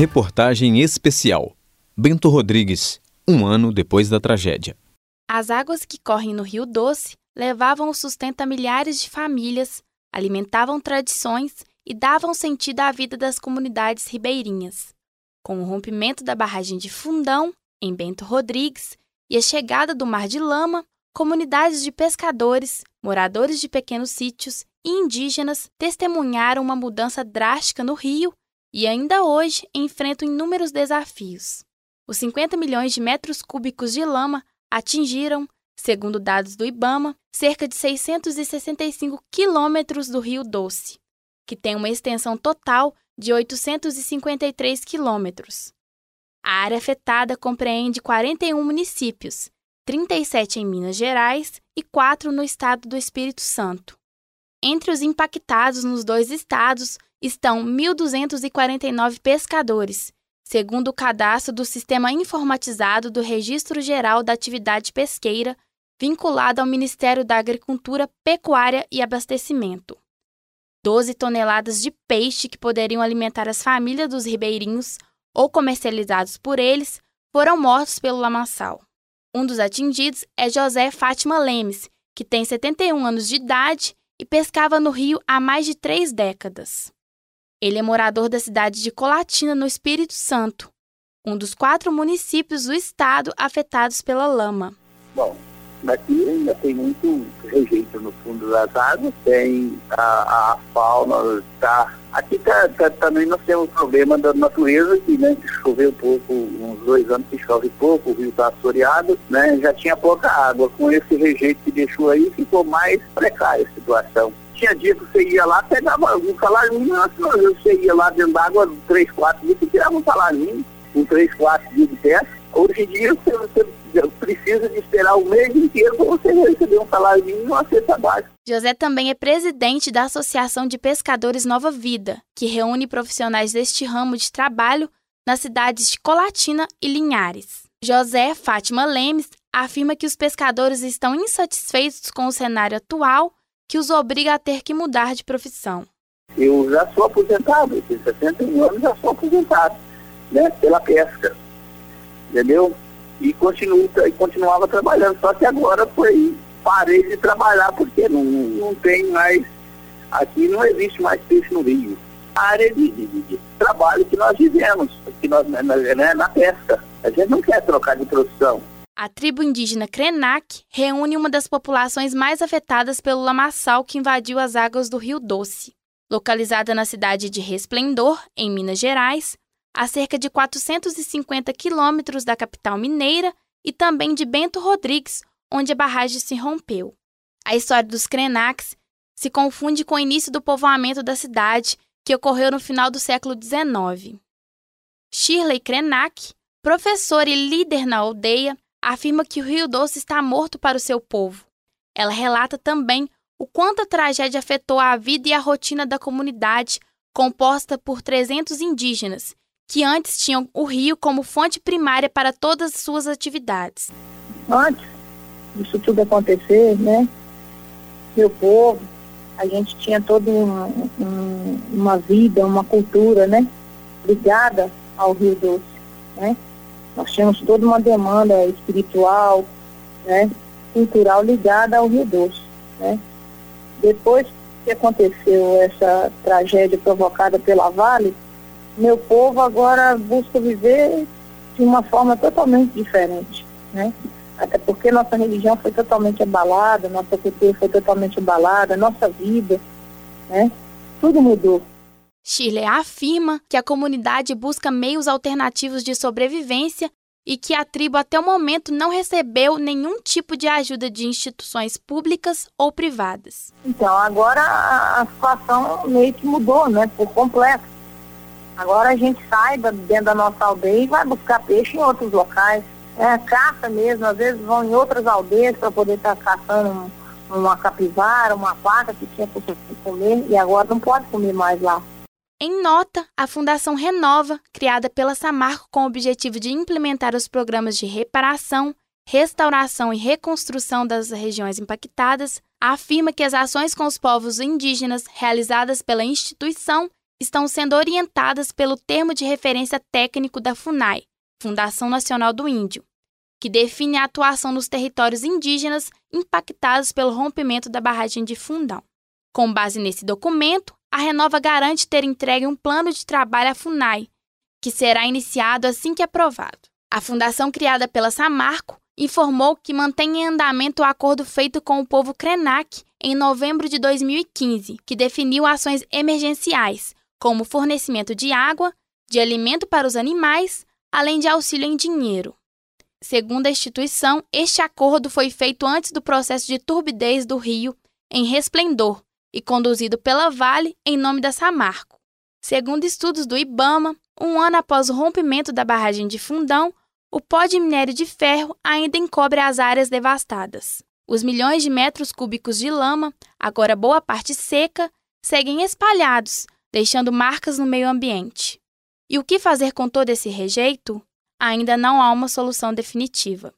Reportagem especial. Bento Rodrigues, um ano depois da tragédia. As águas que correm no Rio Doce levavam o sustento a milhares de famílias, alimentavam tradições e davam sentido à vida das comunidades ribeirinhas. Com o rompimento da barragem de Fundão, em Bento Rodrigues, e a chegada do Mar de Lama, comunidades de pescadores, moradores de pequenos sítios e indígenas testemunharam uma mudança drástica no rio e ainda hoje enfrentam inúmeros desafios. Os 50 milhões de metros cúbicos de lama atingiram, segundo dados do IBAMA, cerca de 665 quilômetros do Rio Doce, que tem uma extensão total de 853 quilômetros. A área afetada compreende 41 municípios, 37 em Minas Gerais e 4 no estado do Espírito Santo. Entre os impactados nos dois estados estão 1.249 pescadores, segundo o cadastro do Sistema Informatizado do Registro Geral da Atividade Pesqueira, vinculado ao Ministério da Agricultura, Pecuária e Abastecimento. 12 toneladas de peixe que poderiam alimentar as famílias dos ribeirinhos ou comercializados por eles foram mortos pelo lamaçal. Um dos atingidos é José Fátima Lemes, que tem 71 anos de idade e pescava no rio há mais de três décadas. Ele é morador da cidade de Colatina, no Espírito Santo, um dos quatro municípios do estado afetados pela lama. Bom, Aqui ainda tem muito rejeito no fundo das águas, tem a, a fauna, tá. Aqui tá, tá, também nós temos um problema da natureza que né, choveu pouco, uns dois anos que chove pouco, o rio está assoreado, né? Já tinha pouca água. Com esse rejeito que deixou aí, ficou mais precária a situação tinha dia que você ia lá, pegava um salário antes você ia lá dentro d'água, três, quatro dias, você tirava um salário com três, quatro dias de pesca. Hoje em dia você, você precisa de esperar o mês inteiro para você receber um salário mínimo e uma cesta básica. José também é presidente da Associação de Pescadores Nova Vida, que reúne profissionais deste ramo de trabalho nas cidades de Colatina e Linhares. José Fátima Lemes afirma que os pescadores estão insatisfeitos com o cenário atual que os obriga a ter que mudar de profissão. Eu já sou aposentado, eu tenho 61 anos, já sou aposentado, né, pela pesca, entendeu? e, continuo, e continuava trabalhando. Só que agora foi, parei de trabalhar porque não, não tem mais, aqui não existe mais peixe no rio. A área de, de, de trabalho que nós vivemos, que nós, né, né, na pesca. A gente não quer trocar de profissão. A tribo indígena Krenak reúne uma das populações mais afetadas pelo lamaçal que invadiu as águas do Rio Doce. Localizada na cidade de Resplendor, em Minas Gerais, a cerca de 450 quilômetros da capital mineira e também de Bento Rodrigues, onde a barragem se rompeu. A história dos Krenaks se confunde com o início do povoamento da cidade, que ocorreu no final do século XIX. Shirley Krenak, professora e líder na aldeia, afirma que o Rio Doce está morto para o seu povo. Ela relata também o quanto a tragédia afetou a vida e a rotina da comunidade, composta por 300 indígenas, que antes tinham o rio como fonte primária para todas as suas atividades. Antes disso tudo acontecer, né, meu povo, a gente tinha toda uma, vida, uma cultura, né, ligada ao Rio Doce, né. Nós tínhamos toda uma demanda espiritual, né, cultural ligada ao Rio Doce, né. Depois que aconteceu essa tragédia provocada pela Vale, meu povo agora busca viver de uma forma totalmente diferente, né? Até porque nossa religião foi totalmente abalada, nossa cultura foi totalmente abalada, nossa vida, né? Tudo mudou. Shirley afirma que a comunidade busca meios alternativos de sobrevivência e que a tribo até o momento não recebeu nenhum tipo de ajuda de instituições públicas ou privadas. Então, agora a situação meio que mudou, né, por completo. Agora a gente sai dentro da nossa aldeia e vai buscar peixe em outros locais. É, caça mesmo, às vezes vão em outras aldeias para poder estar tá caçando uma capivara, uma vaca que tinha para comer e agora não pode comer mais lá. Em nota, a Fundação Renova, criada pela Samarco com o objetivo de implementar os programas de reparação, restauração e reconstrução das regiões impactadas, afirma que as ações com os povos indígenas realizadas pela instituição estão sendo orientadas pelo termo de referência técnico da FUNAI, Fundação Nacional do Índio, que define a atuação nos territórios indígenas impactados pelo rompimento da barragem de Fundão. Com base nesse documento, a Renova garante ter entregue um plano de trabalho à FUNAI, que será iniciado assim que aprovado. A fundação criada pela Samarco informou que mantém em andamento o acordo feito com o povo Krenak em novembro de 2015, que definiu ações emergenciais, como fornecimento de água, de alimento para os animais, além de auxílio em dinheiro. Segundo a instituição, este acordo foi feito antes do processo de turbidez do rio em Resplendor e conduzido pela Vale em nome da Samarco. Segundo estudos do IBAMA, um ano após o rompimento da barragem de Fundão, o pó de minério de ferro ainda encobre as áreas devastadas. Os milhões de metros cúbicos de lama, agora boa parte seca, seguem espalhados, deixando marcas no meio ambiente. E o que fazer com todo esse rejeito? ainda não há uma solução definitiva.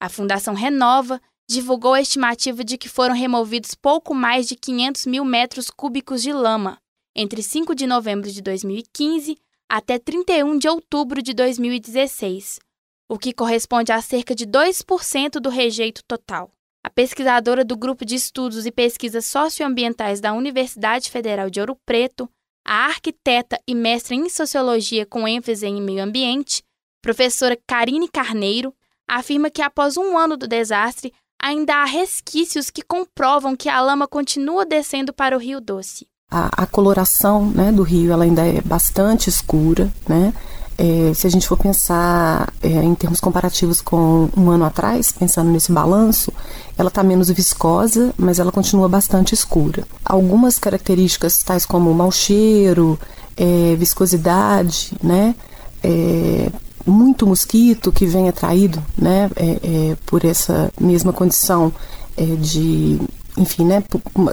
A Fundação Renova divulgou a estimativa de que foram removidos pouco mais de 500 mil metros cúbicos de lama entre 5 de novembro de 2015 até 31 de outubro de 2016, o que corresponde a cerca de 2% do rejeito total. A pesquisadora do Grupo de Estudos e Pesquisas Socioambientais da Universidade Federal de Ouro Preto, a arquiteta e mestre em Sociologia com ênfase em Meio Ambiente, Professora Karine Carneiro afirma que após um ano do desastre, ainda há resquícios que comprovam que a lama continua descendo para o Rio Doce. A, a coloração né, do rio ela ainda é bastante escura, né? É, se a gente for pensar é, em termos comparativos com um ano atrás, pensando nesse balanço, ela está menos viscosa, mas ela continua bastante escura. Algumas características, tais como mau cheiro, é, viscosidade, né, é, muito mosquito que vem atraído né, é, é, por essa mesma condição é, de. Enfim, né,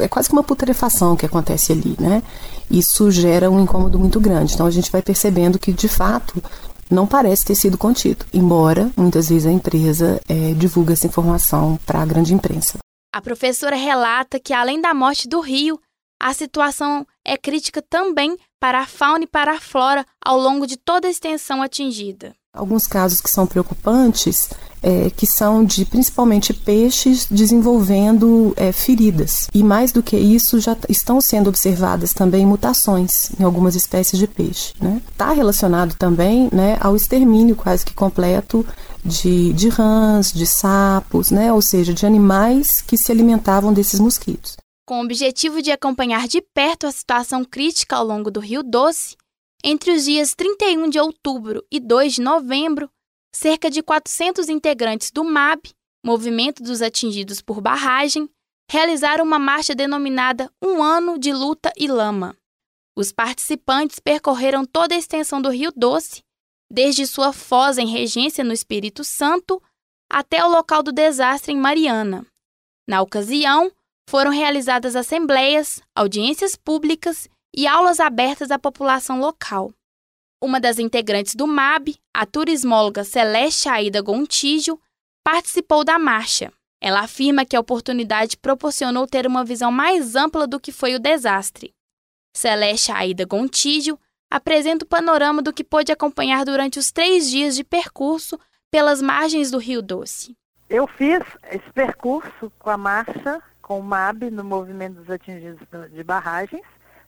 é quase que uma putrefação que acontece ali, né? Isso gera um incômodo muito grande. Então a gente vai percebendo que, de fato, não parece ter sido contido, embora muitas vezes a empresa é, divulgue essa informação para a grande imprensa. A professora relata que, além da morte do rio, a situação é crítica também para a fauna e para a flora ao longo de toda a extensão atingida. Alguns casos que são preocupantes, é, que são de principalmente peixes desenvolvendo é, feridas. E mais do que isso, já estão sendo observadas também mutações em algumas espécies de peixe. Está né? Tá relacionado também né, ao extermínio quase que completo de, de rãs, de sapos, né? ou seja, de animais que se alimentavam desses mosquitos. Com o objetivo de acompanhar de perto a situação crítica ao longo do Rio Doce, entre os dias 31 de outubro e 2 de novembro, cerca de 400 integrantes do MAB, Movimento dos Atingidos por Barragem, realizaram uma marcha denominada Um Ano de Luta e Lama. Os participantes percorreram toda a extensão do Rio Doce, desde sua foz em Regência no Espírito Santo até o local do desastre em Mariana. Na ocasião, foram realizadas assembleias, audiências públicas e aulas abertas à população local. Uma das integrantes do MAB, a turismóloga Celeste Aida Gontijo, participou da marcha. Ela afirma que a oportunidade proporcionou ter uma visão mais ampla do que foi o desastre. Celeste Aida Gontijo apresenta o panorama do que pôde acompanhar durante os três dias de percurso pelas margens do Rio Doce. Eu fiz esse percurso com a marcha, com o MAB, no Movimento dos Atingidos de Barragens,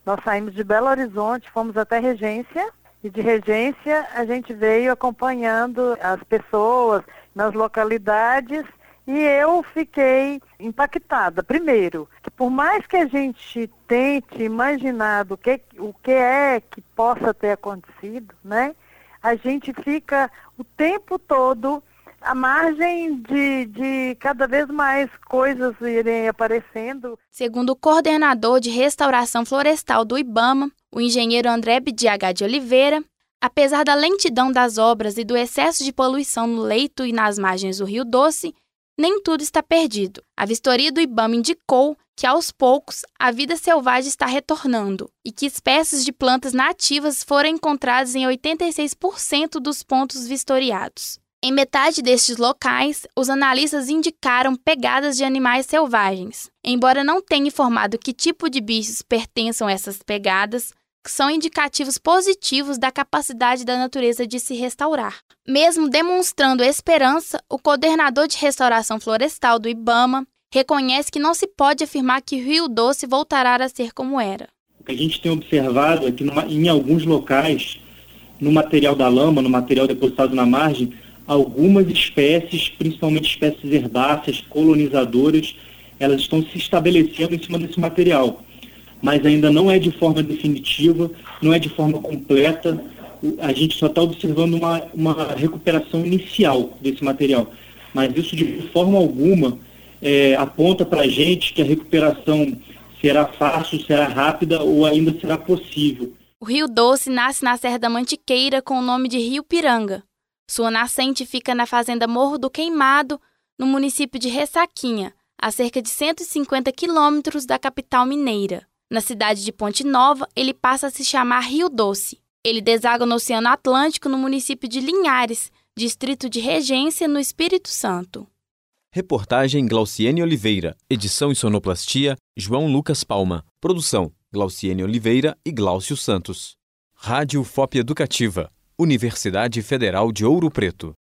nós saímos de Belo Horizonte, fomos até Regência, e de Regência a gente veio acompanhando as pessoas nas localidades e eu fiquei impactada. Primeiro, que por mais que a gente tente imaginar do que, o que é que possa ter acontecido, né? A gente fica o tempo todo a margem de, de cada vez mais coisas irem aparecendo. Segundo o coordenador de restauração florestal do IBAMA, o engenheiro André Bidiagá de Oliveira, apesar da lentidão das obras e do excesso de poluição no leito e nas margens do Rio Doce, nem tudo está perdido. A vistoria do IBAMA indicou que, aos poucos, a vida selvagem está retornando e que espécies de plantas nativas foram encontradas em 86% dos pontos vistoriados. Em metade destes locais, os analistas indicaram pegadas de animais selvagens. Embora não tenha informado que tipo de bichos pertençam a essas pegadas, são indicativos positivos da capacidade da natureza de se restaurar. Mesmo demonstrando esperança, o coordenador de restauração florestal do IBAMA reconhece que não se pode afirmar que Rio Doce voltará a ser como era. O que a gente tem observado é que em alguns locais, no material da lama, no material depositado na margem, algumas espécies, principalmente espécies herbáceas, colonizadoras, elas estão se estabelecendo em cima desse material. Mas ainda não é de forma definitiva, não é de forma completa. A gente só está observando uma, uma recuperação inicial desse material. Mas isso de forma alguma é, aponta para a gente que a recuperação será fácil, será rápida ou ainda será possível. O Rio Doce nasce na Serra da Mantiqueira com o nome de Rio Piranga. Sua nascente fica na fazenda Morro do Queimado, no município de Ressaquinha, a cerca de 150 quilômetros da capital mineira. Na cidade de Ponte Nova, ele passa a se chamar Rio Doce. Ele deságua no Oceano Atlântico, no município de Linhares, distrito de Regência, no Espírito Santo. Reportagem Glauciene Oliveira. Edição e sonoplastia João Lucas Palma. Produção Glauciene Oliveira e Glaucio Santos. Rádio FOP Educativa. Universidade Federal de Ouro Preto.